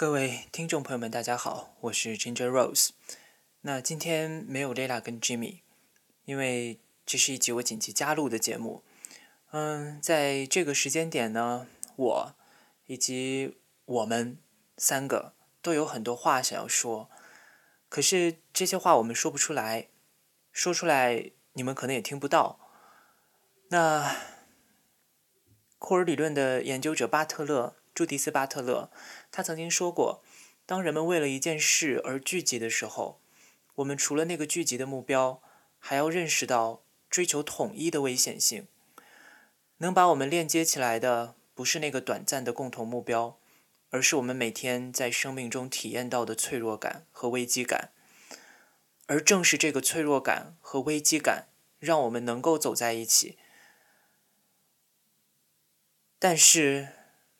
各位听众朋友们，大家好，我是 Ginger Rose。那今天没有 Lela 跟 Jimmy，因为这是一集我紧急加录的节目。嗯，在这个时间点呢，我以及我们三个都有很多话想要说，可是这些话我们说不出来，说出来你们可能也听不到。那库尔理论的研究者巴特勒。朱迪斯·巴特勒，他曾经说过：“当人们为了一件事而聚集的时候，我们除了那个聚集的目标，还要认识到追求统一的危险性。能把我们链接起来的，不是那个短暂的共同目标，而是我们每天在生命中体验到的脆弱感和危机感。而正是这个脆弱感和危机感，让我们能够走在一起。但是。”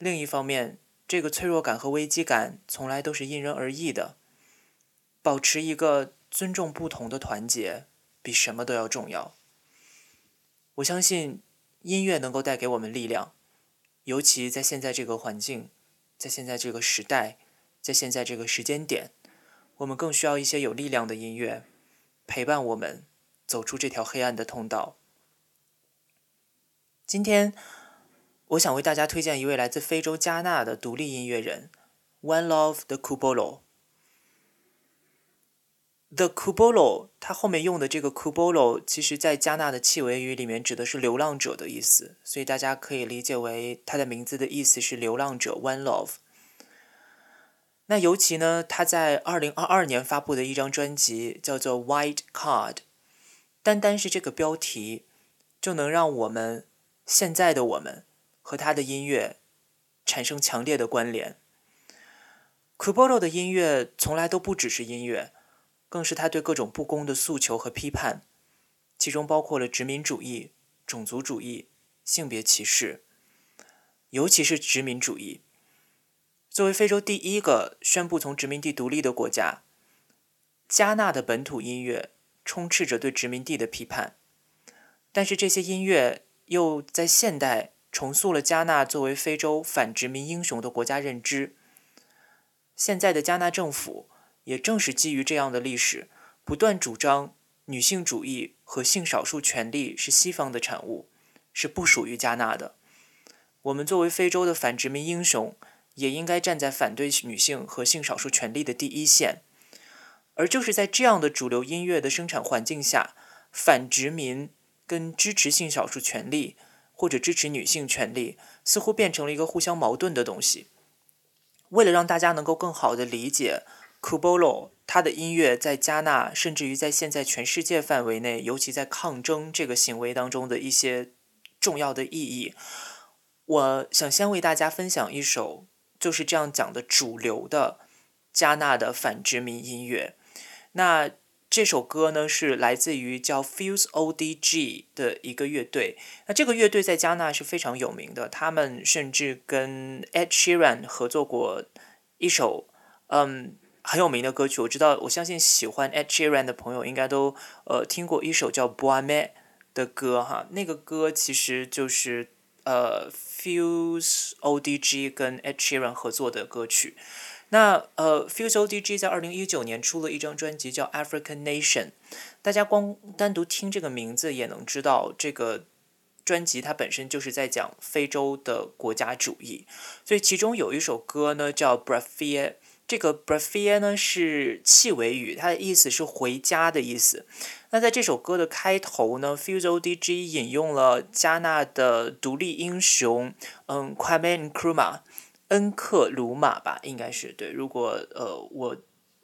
另一方面，这个脆弱感和危机感从来都是因人而异的。保持一个尊重不同的团结，比什么都要重要。我相信音乐能够带给我们力量，尤其在现在这个环境，在现在这个时代，在现在这个时间点，我们更需要一些有力量的音乐，陪伴我们走出这条黑暗的通道。今天。我想为大家推荐一位来自非洲加纳的独立音乐人，One Love The Kubolo。The Kubolo，它后面用的这个 Kubolo，其实在加纳的契维语里面指的是流浪者的意思，所以大家可以理解为他的名字的意思是流浪者 One Love。那尤其呢，他在二零二二年发布的一张专辑叫做 White Card，单单是这个标题，就能让我们现在的我们。和他的音乐产生强烈的关联。Kubolo 的音乐从来都不只是音乐，更是他对各种不公的诉求和批判，其中包括了殖民主义、种族主义、性别歧视，尤其是殖民主义。作为非洲第一个宣布从殖民地独立的国家，加纳的本土音乐充斥着对殖民地的批判，但是这些音乐又在现代。重塑了加纳作为非洲反殖民英雄的国家认知。现在的加纳政府也正是基于这样的历史，不断主张女性主义和性少数权利是西方的产物，是不属于加纳的。我们作为非洲的反殖民英雄，也应该站在反对女性和性少数权利的第一线。而就是在这样的主流音乐的生产环境下，反殖民跟支持性少数权利。或者支持女性权利，似乎变成了一个互相矛盾的东西。为了让大家能够更好的理解 Kubolo 他的音乐在加纳，甚至于在现在全世界范围内，尤其在抗争这个行为当中的一些重要的意义，我想先为大家分享一首就是这样讲的主流的加纳的反殖民音乐。那。这首歌呢是来自于叫 Fuse O.D.G 的一个乐队。那这个乐队在加纳是非常有名的，他们甚至跟 Ed Sheeran 合作过一首嗯很有名的歌曲。我知道，我相信喜欢 Ed Sheeran 的朋友应该都呃听过一首叫 Boame 的歌哈。那个歌其实就是呃 Fuse O.D.G 跟 Ed Sheeran 合作的歌曲。那呃，Fuse O.D.G 在二零一九年出了一张专辑叫《African Nation》，大家光单独听这个名字也能知道，这个专辑它本身就是在讲非洲的国家主义。所以其中有一首歌呢叫《Brafia》，这个 Brafia 呢是契维语，它的意思是回家的意思。那在这首歌的开头呢，Fuse O.D.G 引用了加纳的独立英雄，嗯，Kwame Nkrumah。恩克鲁玛吧，应该是对。如果呃，我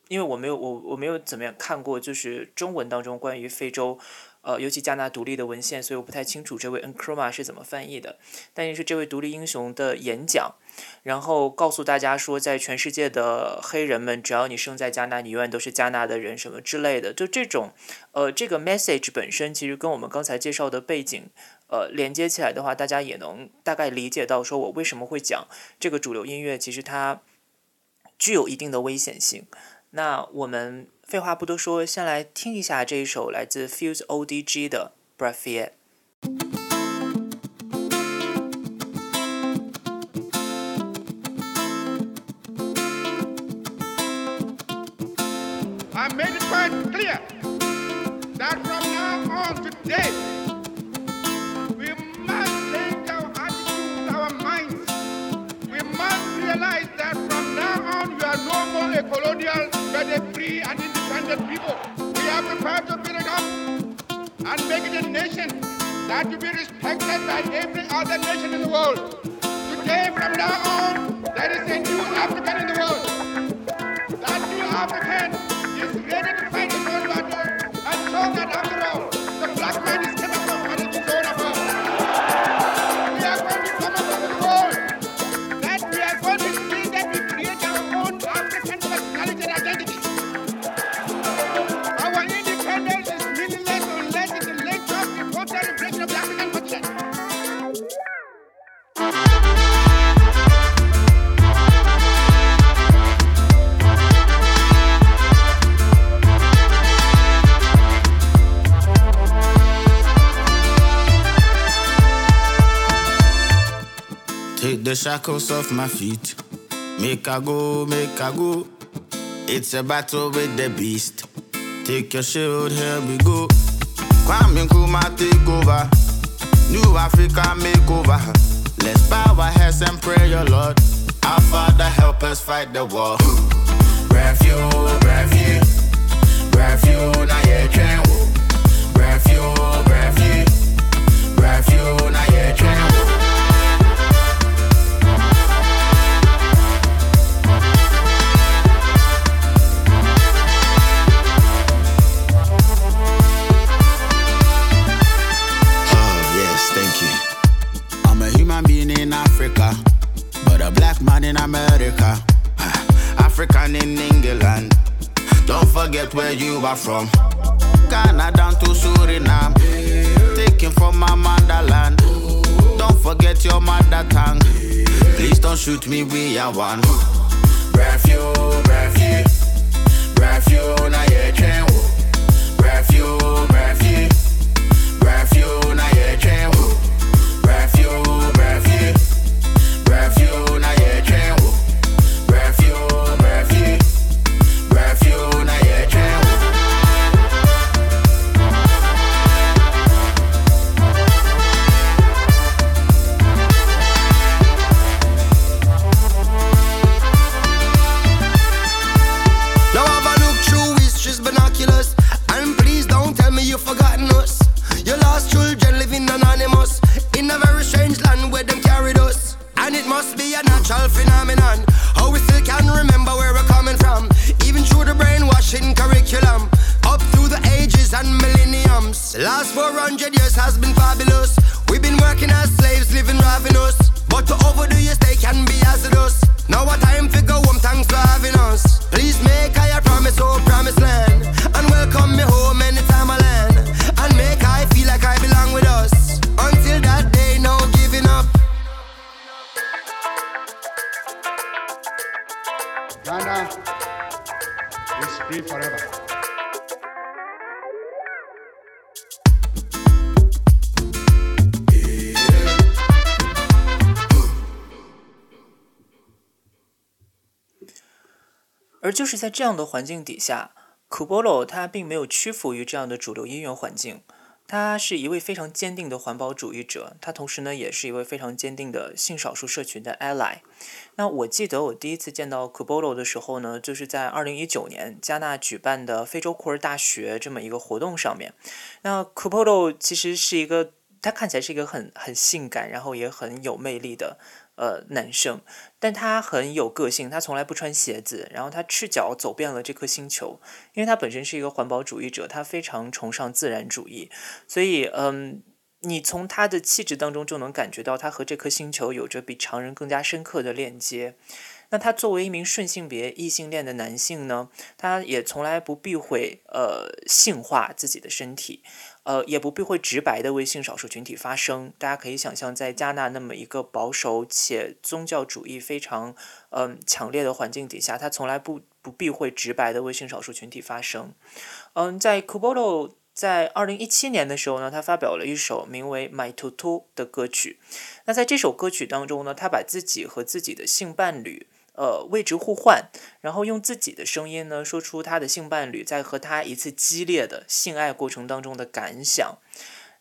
因为我没有我我没有怎么样看过，就是中文当中关于非洲，呃，尤其加纳独立的文献，所以我不太清楚这位恩克鲁玛是怎么翻译的。但是这位独立英雄的演讲，然后告诉大家说，在全世界的黑人们，只要你生在加纳，你永远都是加纳的人，什么之类的。就这种，呃，这个 message 本身其实跟我们刚才介绍的背景。呃，连接起来的话，大家也能大概理解到，说我为什么会讲这个主流音乐，其实它具有一定的危险性。那我们废话不多说，先来听一下这一首来自 Fuse O.D.G 的《b r a f i e I clear that from now on today, we must change our attitudes, our minds. We must realize that from now on, we are no more a colonial, but a free and independent people. We are prepared to build it up and make it a nation that will be respected by every other nation in the world. Today, from now on, there is a new African in the world. That new African is ready to fight the black man is shackles off my feet. Make I go, make I go. It's a battle with the beast. Take your shield, here we go. Kwame Nkrumah take over. New Africa make over. Let's bow our heads and pray, your Lord. Our Father, help us fight the war. Refuge, refuge, refuge, na ye train. Refuge, refuge, refuge, na ye train man in America. African in England. Don't forget where you are from. Ghana down to Suriname. Taken from my motherland. Don't forget your mother tongue. Please don't shoot me, we are one. Refuge, refuge, refuge, na ye train wo. Refuge, refuge. Refuge, 400 years has been fabulous. We've been working as slaves, living ravenous But to overdo your stay can be hazardous. Now a time to go home, thanks for having us. Please make I a promise, oh promised 而就是在这样的环境底下 k u b o l o 他并没有屈服于这样的主流音乐环境，他是一位非常坚定的环保主义者，他同时呢也是一位非常坚定的性少数社群的 ally。那我记得我第一次见到 k u b o l o 的时候呢，就是在2019年加纳举办的非洲库尔大学这么一个活动上面。那 k u b o l o 其实是一个，他看起来是一个很很性感，然后也很有魅力的呃男生，但他很有个性，他从来不穿鞋子，然后他赤脚走遍了这颗星球，因为他本身是一个环保主义者，他非常崇尚自然主义，所以嗯，你从他的气质当中就能感觉到他和这颗星球有着比常人更加深刻的链接。那他作为一名顺性别异性恋的男性呢，他也从来不避讳呃性化自己的身体，呃也不避讳直白的为性少数群体发声。大家可以想象，在加纳那么一个保守且宗教主义非常嗯、强烈的环境底下，他从来不不避讳直白的为性少数群体发声。嗯，在 Kubolo 在二零一七年的时候呢，他发表了一首名为《My Tutu》的歌曲。那在这首歌曲当中呢，他把自己和自己的性伴侣，呃位置互换，然后用自己的声音呢说出他的性伴侣在和他一次激烈的性爱过程当中的感想。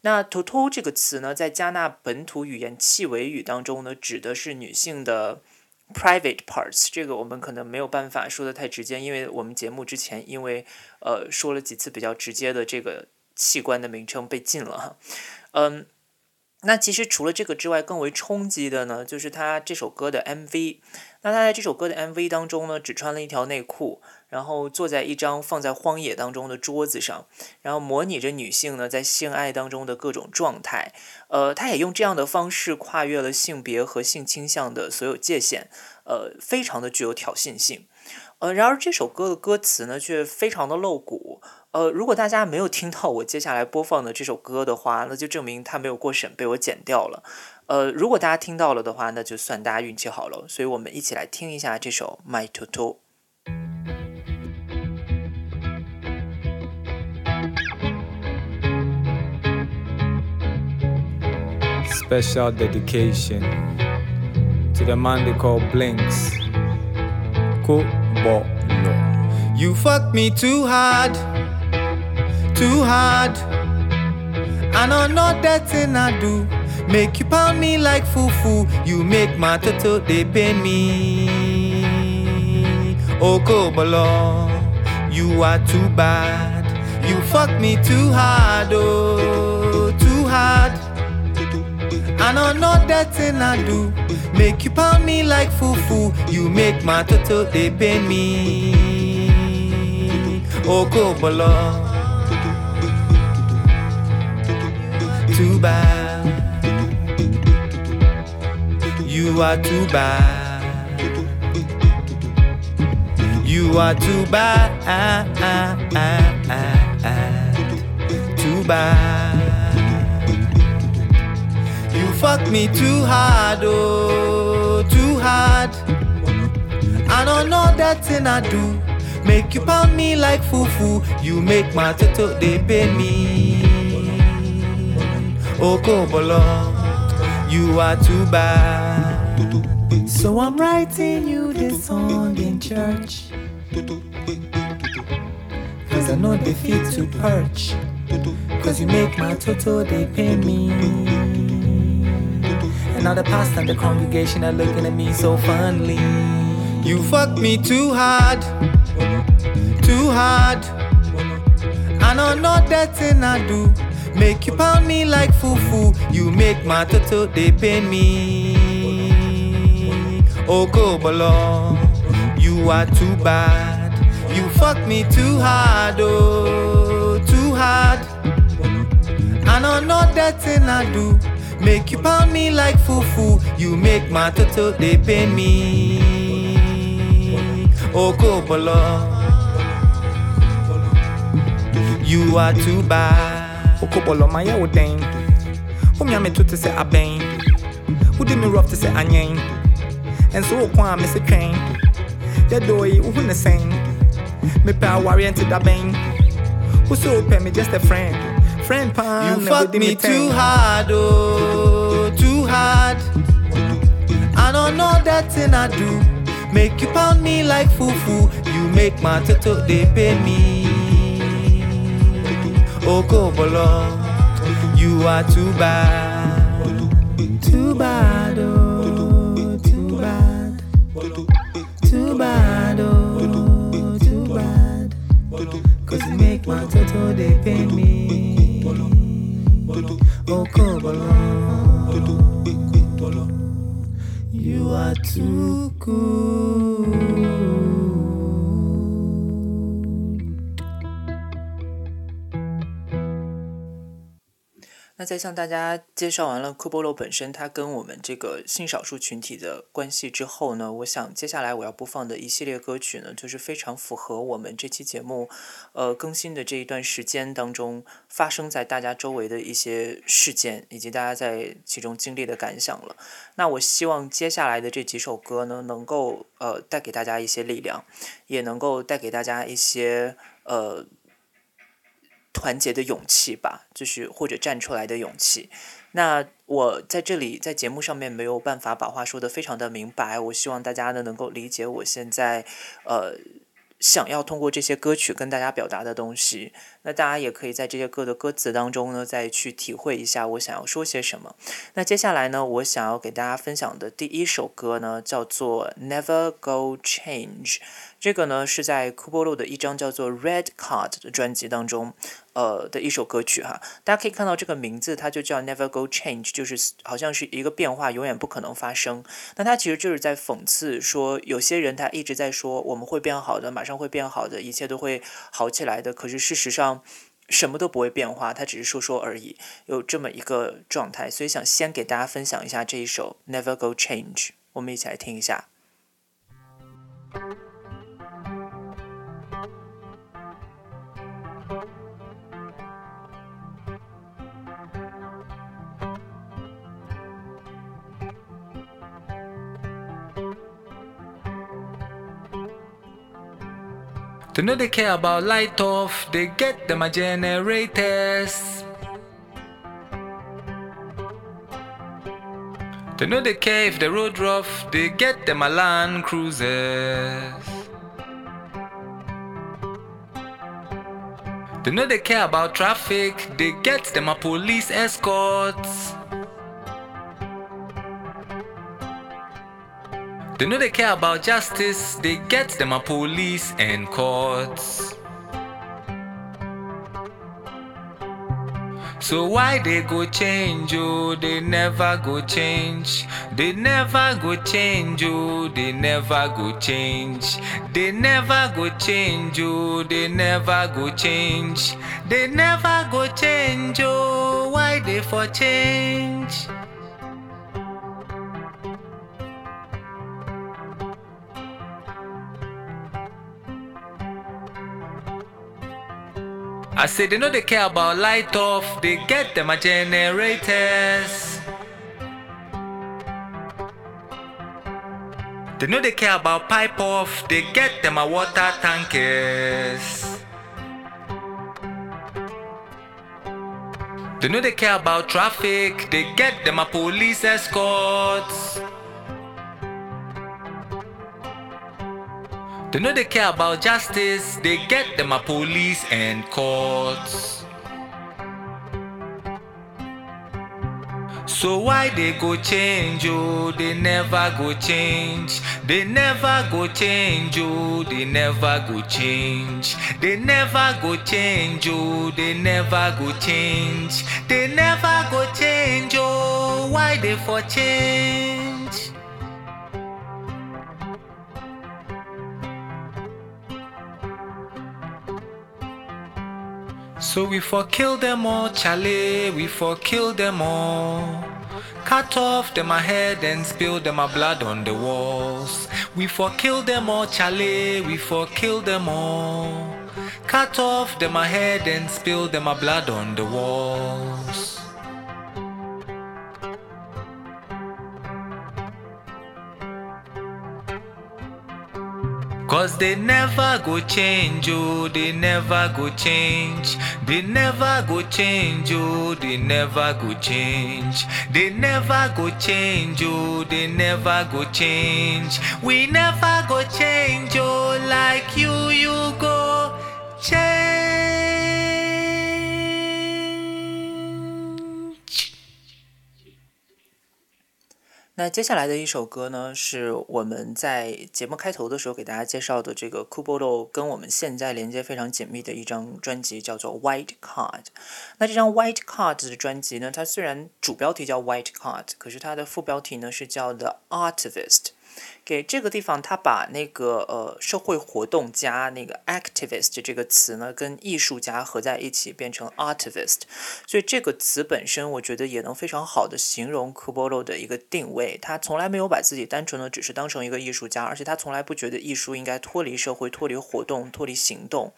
那 “toto” 这个词呢，在加纳本土语言契维语当中呢，指的是女性的 private parts。这个我们可能没有办法说的太直接，因为我们节目之前因为呃说了几次比较直接的这个器官的名称被禁了哈。嗯，那其实除了这个之外，更为冲击的呢，就是他这首歌的 MV。那他在这首歌的 MV 当中呢，只穿了一条内裤。然后坐在一张放在荒野当中的桌子上，然后模拟着女性呢在性爱当中的各种状态。呃，他也用这样的方式跨越了性别和性倾向的所有界限，呃，非常的具有挑衅性。呃，然而这首歌的歌词呢却非常的露骨。呃，如果大家没有听到我接下来播放的这首歌的话，那就证明它没有过审，被我剪掉了。呃，如果大家听到了的话，那就算大家运气好了。所以我们一起来听一下这首《My Toto》。special dedication to the man they call Blinks. Kubolo. You fucked me too hard, too hard. I know that thing I do. Make you pound me like fufu. You make my toto they pain me. Oh Kobolo, you are too bad. You fucked me too hard, oh, too hard. I know that thing I do. Make you pound me like fufu. You make my toto they pain me. Oh Kobolo. Too bad. You are too bad. You are too bad. Too bad. You fuck me too hard, oh, too hard. I don't know that thing I do. Make you pound me like fufu. You make my toto they pain me. Oh, Kobolo, you are too bad. So I'm writing you this song in church. Cause I know they fit to perch. Cause you make my toto they pain me. And now the pastor and the congregation are looking at me so fondly. You fucked me too hard, too hard. I know not that thing I do. Make you pound me like fufu. You make my toto they pain me. Oh you are too bad. You fuck me too hard, oh, too hard. And I know that thing I do. Make you pound me like fufu. You make my toto they pain me. Oh you are too bad. Oh Kobolo, my yawo dame. Whom ya me to say a bang. Who did me rough to say a name? And so kwa me say train. Ya doy, who the same. Me pa oriented a bang. Who so pay me just a friend. Friend pan. You fuck me too hard, oh, too hard. I don't know that thing I do. Make you pound me like fufu. You make my toto they pay me. Oh, Kobolo, you are too bad. 在向大家介绍完了科波罗本身它跟我们这个性少数群体的关系之后呢，我想接下来我要播放的一系列歌曲呢，就是非常符合我们这期节目，呃更新的这一段时间当中发生在大家周围的一些事件，以及大家在其中经历的感想了。那我希望接下来的这几首歌呢，能够呃带给大家一些力量，也能够带给大家一些呃。团结的勇气吧，就是或者站出来的勇气。那我在这里在节目上面没有办法把话说得非常的明白，我希望大家呢能够理解我现在呃想要通过这些歌曲跟大家表达的东西。那大家也可以在这些歌的歌词当中呢再去体会一下我想要说些什么。那接下来呢，我想要给大家分享的第一首歌呢叫做《Never Go Change》。这个呢是在 Kubolo 的一张叫做《Red Card》的专辑当中，呃的一首歌曲哈。大家可以看到这个名字，它就叫 Never Go Change，就是好像是一个变化永远不可能发生。那它其实就是在讽刺说，有些人他一直在说我们会变好的，马上会变好的，一切都会好起来的。可是事实上什么都不会变化，他只是说说而已，有这么一个状态。所以想先给大家分享一下这一首 Never Go Change，我们一起来听一下。They know they care about light off, they get them a generators. They know they care if the road rough, they get them a land cruisers. They know they care about traffic, they get them a police escorts. They know they care about justice, they get them a police and courts. So why they go change, oh, they never go change. They never go change, oh, they never go change. They never go change, oh, they never go change. They never go change, oh, why they for change? I say they know they care about light off, they get them a generators. They know they care about pipe off, they get them a water tankers. They know they care about traffic, they get them a police escorts. They know they care about justice, they get them a police and courts. So why they go change, oh, they never go change. They never go change, oh, they never go change. They never go change, oh, they never go change. They never go change, oh, why they for change? So we for kill them all, Charlie, we for kill them all. Cut off them a head and spill them a blood on the walls. We for kill them all, Charlie, we for kill them all. Cut off them a head and spill them a blood on the walls. Cause they never go change, oh, they never go change. They never go change, oh, they never go change. They never go change, oh, they never go change. We never go change, oh, like you, you go 那接下来的一首歌呢，是我们在节目开头的时候给大家介绍的这个 Kubolo 跟我们现在连接非常紧密的一张专辑，叫做 White Card。那这张 White Card 的专辑呢，它虽然主标题叫 White Card，可是它的副标题呢是叫 The Artivist。给这个地方，他把那个呃社会活动家那个 activist 这个词呢，跟艺术家合在一起，变成 artivist。所以这个词本身，我觉得也能非常好的形容 Kubolo 的一个定位。他从来没有把自己单纯的只是当成一个艺术家，而且他从来不觉得艺术应该脱离社会、脱离活动、脱离行动。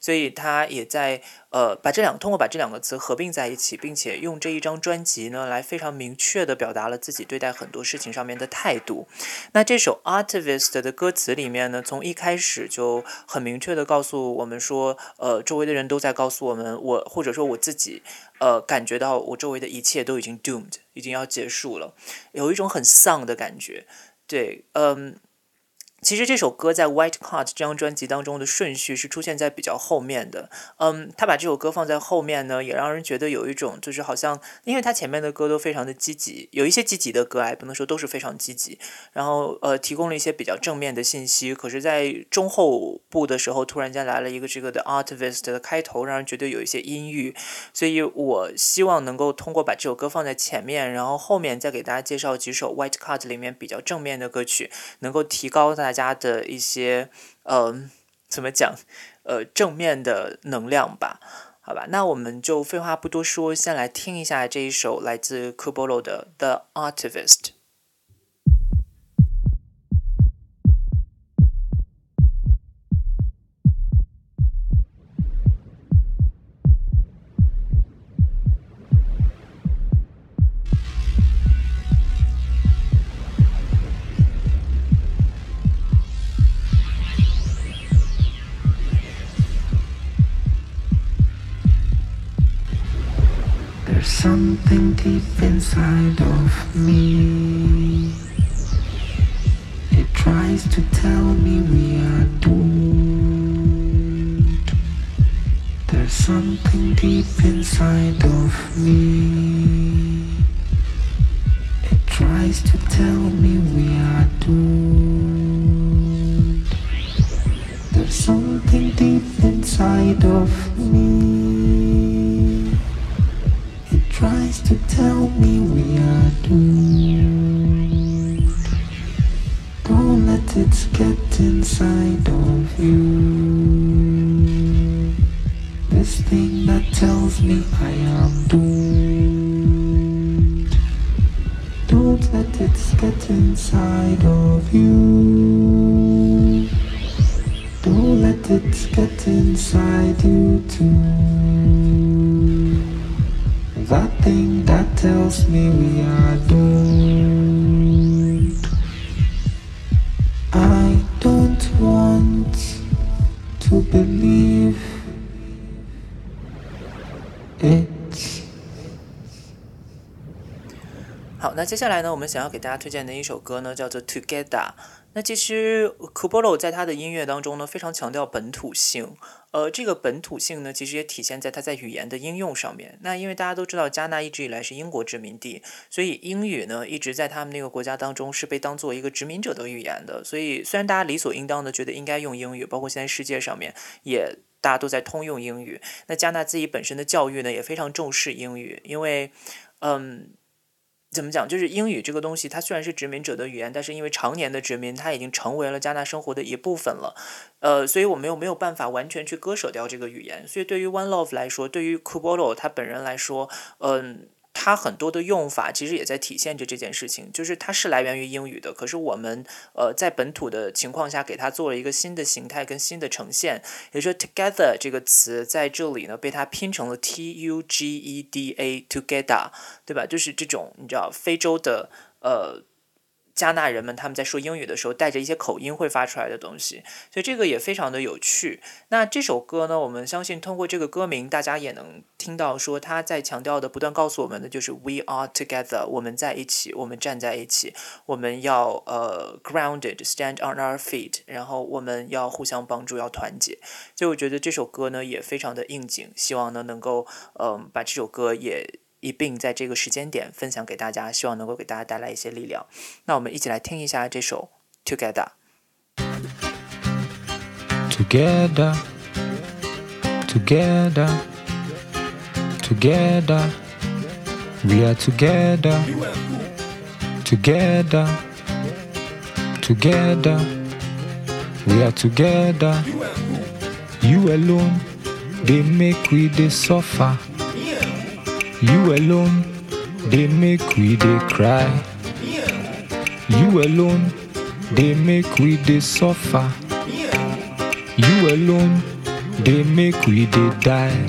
所以他也在呃把这两通过把这两个词合并在一起，并且用这一张专辑呢来非常明确的表达了自己对待很多事情上面的态度。那这首 Artivist 的歌词里面呢，从一开始就很明确的告诉我们说，呃，周围的人都在告诉我们，我或者说我自己，呃，感觉到我周围的一切都已经 doomed，已经要结束了，有一种很丧的感觉。对，嗯。其实这首歌在《White Card》这张专辑当中的顺序是出现在比较后面的。嗯，他把这首歌放在后面呢，也让人觉得有一种就是好像，因为他前面的歌都非常的积极，有一些积极的歌，也不能说都是非常积极。然后呃，提供了一些比较正面的信息。可是，在中后部的时候，突然间来了一个这个的 Artivist 的开头，让人觉得有一些阴郁。所以我希望能够通过把这首歌放在前面，然后后面再给大家介绍几首《White Card》里面比较正面的歌曲，能够提高大。大家的一些嗯，怎么讲？呃，正面的能量吧，好吧。那我们就废话不多说，先来听一下这一首来自 Kubolo 的《The Artivist》。Something deep inside of me. It tries to tell let it get inside you too that thing that tells me we are doomed. I don't want to believe it. 好，那接下来呢，我们想要给大家推荐的一首歌呢，叫做《Together》。 那其实 Kubolo 在他的音乐当中呢，非常强调本土性。呃，这个本土性呢，其实也体现在他在语言的应用上面。那因为大家都知道，加纳一直以来是英国殖民地，所以英语呢，一直在他们那个国家当中是被当做一个殖民者的语言的。所以虽然大家理所应当的觉得应该用英语，包括现在世界上面也大家都在通用英语。那加纳自己本身的教育呢，也非常重视英语，因为，嗯。怎么讲？就是英语这个东西，它虽然是殖民者的语言，但是因为常年的殖民，它已经成为了加纳生活的一部分了。呃，所以我们又没有办法完全去割舍掉这个语言。所以对于 One Love 来说，对于 Kubolo 他本人来说，嗯。它很多的用法其实也在体现着这件事情，就是它是来源于英语的，可是我们呃在本土的情况下给它做了一个新的形态跟新的呈现，也就是 together 这个词在这里呢被它拼成了 t u g e d a together，对吧？就是这种你知道非洲的呃。加纳人们他们在说英语的时候带着一些口音会发出来的东西，所以这个也非常的有趣。那这首歌呢，我们相信通过这个歌名，大家也能听到说他在强调的，不断告诉我们的就是 We are together，我们在一起，我们站在一起，我们要呃 grounded，stand on our feet，然后我们要互相帮助，要团结。所以我觉得这首歌呢也非常的应景，希望呢能够嗯把这首歌也。一并在这个时间点分享给大家，希望能够给大家带来一些力量。那我们一起来听一下这首《Together》。Together, together, together, we are together, together, together, we are together. You alone, they make we they suffer. You alone, they make we they cry. You alone, they make we they suffer. You alone, they make we they die.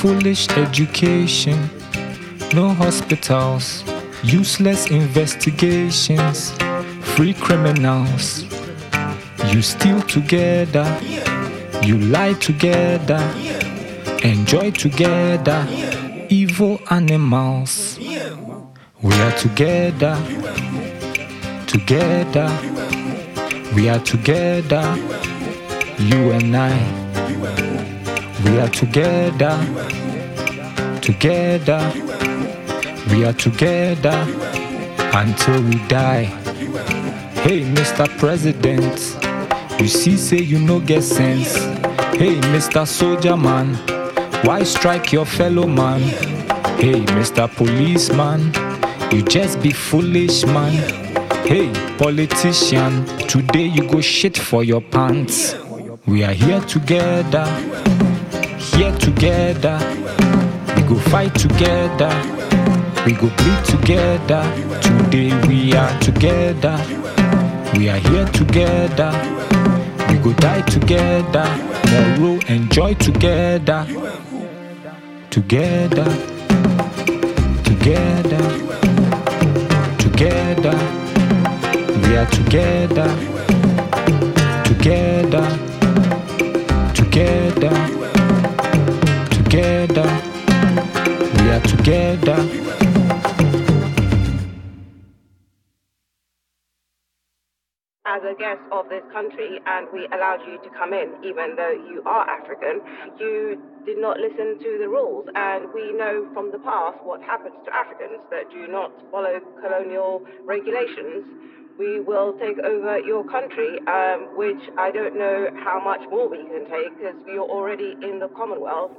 Foolish education, no hospitals, useless investigations, free criminals. You steal together, you lie together, enjoy together, evil animals. We are together, together, we are together, you and I. We are together, together, we are together until we die. Hey, Mr. President, you see, say you no get sense. Hey, Mr. Soldier Man, why strike your fellow man? Hey, Mr. Policeman, you just be foolish, man. Hey, politician, today you go shit for your pants. We are here together, here together. We go fight together, we go bleed together. Today we are together, we are here together. We go die together, tomorrow enjoy together, together, together, together. We are together, together, together, together. We are together. As a guest of this country and we allowed you to come in even though you are African, you did not listen to the rules. And we know from the past what happens to Africans that do not follow colonial regulations. We will take over your country, um, which I don't know how much more we can take because you're already in the Commonwealth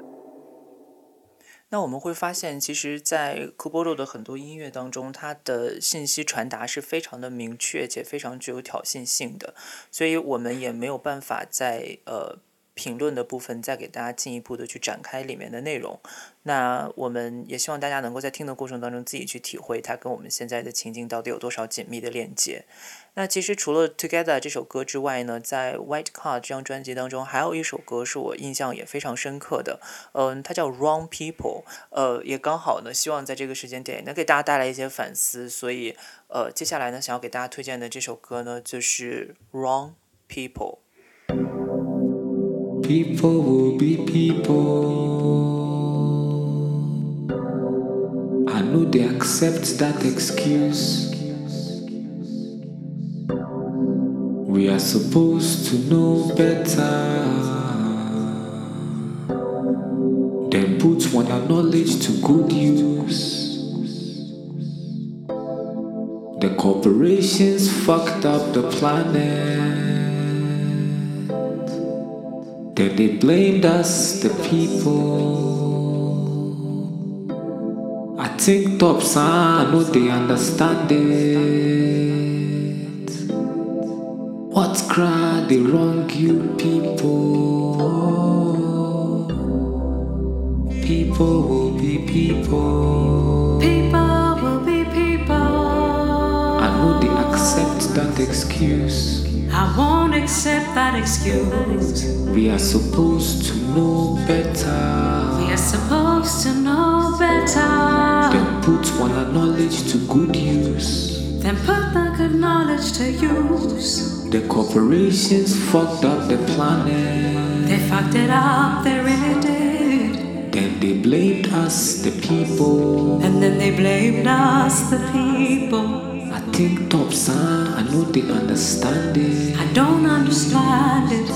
那我们会发现，其实，在 Kubo 的很多音乐当中，它的信息传达是非常的明确且非常具有挑衅性的，所以我们也没有办法在呃评论的部分再给大家进一步的去展开里面的内容。那我们也希望大家能够在听的过程当中自己去体会它跟我们现在的情境到底有多少紧密的链接。那其实除了 Together 这首歌之外呢，在 White Card 这张专辑当中，还有一首歌是我印象也非常深刻的，嗯，它叫 Wrong People，呃，也刚好呢，希望在这个时间点能给大家带来一些反思，所以呃，接下来呢，想要给大家推荐的这首歌呢，就是 Wrong People。People will be people. I know they accept that excuse. We are supposed to know better Then put one our knowledge to good use. The corporations fucked up the planet. Then they blamed us, the people. I think top son, I know they understand it. What cry they wrong you people? People will be people. People will be people. I know they accept that excuse. Accept that excuse. We are supposed to know better. We are supposed to know better. Then put one knowledge to good use. Then put the good knowledge to use. The corporations fucked up the planet. They fucked it up, they really did. Then they blamed us, the people. And then they blamed us, the people. I think top son, I know they understand it. I don't understand it.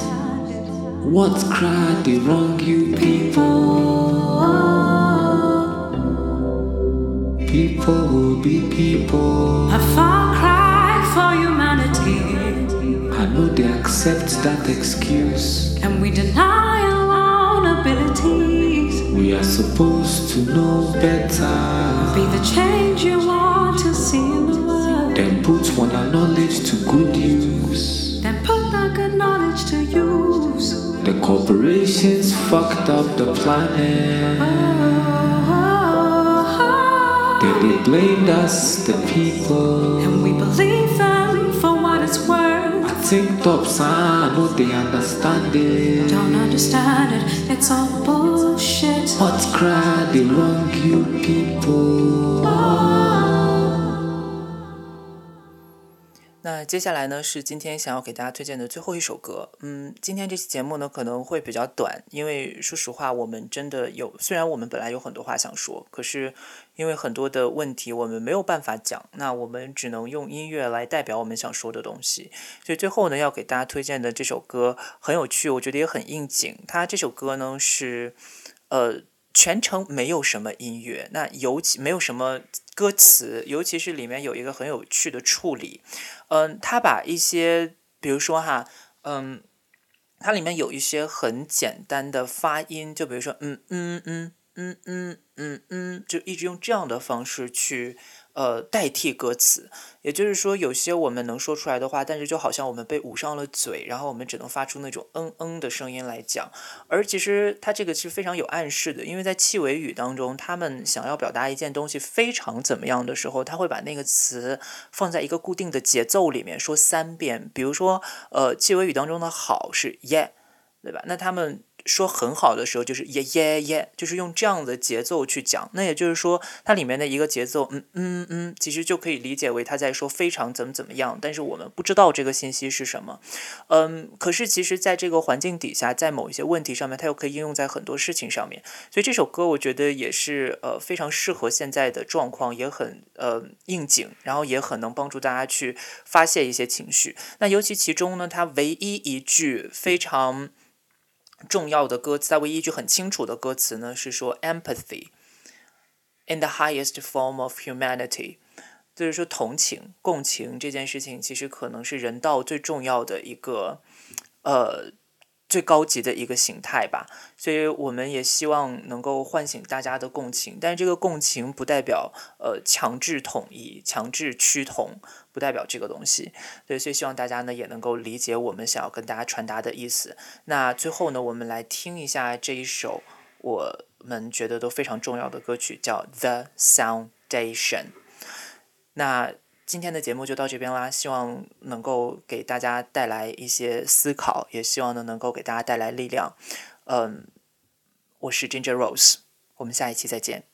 What cry they wrong you people? People will be people. A far cry for humanity. I know they accept that excuse. And we deny our own abilities. We are supposed to know better. Be the change you want to see in the world. Then put one knowledge to good use. Then put that good knowledge to use. The corporations fucked up the planet. Oh, oh, oh, then they blamed us, the people. And we believe them for what it's worth. I Think top sign, no they understand it. Don't understand it, it's all bullshit. What's cry, they wrong you people. 接下来呢是今天想要给大家推荐的最后一首歌。嗯，今天这期节目呢可能会比较短，因为说实话，我们真的有，虽然我们本来有很多话想说，可是因为很多的问题我们没有办法讲，那我们只能用音乐来代表我们想说的东西。所以最后呢，要给大家推荐的这首歌很有趣，我觉得也很应景。它这首歌呢是，呃。全程没有什么音乐，那尤其没有什么歌词，尤其是里面有一个很有趣的处理，嗯，他把一些，比如说哈，嗯，它里面有一些很简单的发音，就比如说嗯嗯嗯嗯嗯嗯嗯，就一直用这样的方式去。呃，代替歌词，也就是说，有些我们能说出来的话，但是就好像我们被捂上了嘴，然后我们只能发出那种嗯嗯的声音来讲。而其实它这个是非常有暗示的，因为在气尾语当中，他们想要表达一件东西非常怎么样的时候，他会把那个词放在一个固定的节奏里面说三遍。比如说，呃，气尾语当中的好是耶，对吧？那他们。说很好的时候就是耶耶耶，就是用这样的节奏去讲。那也就是说，它里面的一个节奏，嗯嗯嗯，其实就可以理解为他在说非常怎么怎么样。但是我们不知道这个信息是什么。嗯，可是其实在这个环境底下，在某一些问题上面，它又可以应用在很多事情上面。所以这首歌我觉得也是呃非常适合现在的状况，也很呃应景，然后也很能帮助大家去发泄一些情绪。那尤其其中呢，它唯一一句非常。重要的歌词，它唯一一句很清楚的歌词呢，是说 “empathy in the highest form of humanity”，就是说同情、共情这件事情，其实可能是人道最重要的一个，呃。最高级的一个形态吧，所以我们也希望能够唤醒大家的共情，但是这个共情不代表呃强制统一、强制趋同，不代表这个东西。对，所以希望大家呢也能够理解我们想要跟大家传达的意思。那最后呢，我们来听一下这一首我们觉得都非常重要的歌曲，叫《The Foundation》。那。今天的节目就到这边啦，希望能够给大家带来一些思考，也希望呢能够给大家带来力量。嗯，我是 Ginger Rose，我们下一期再见。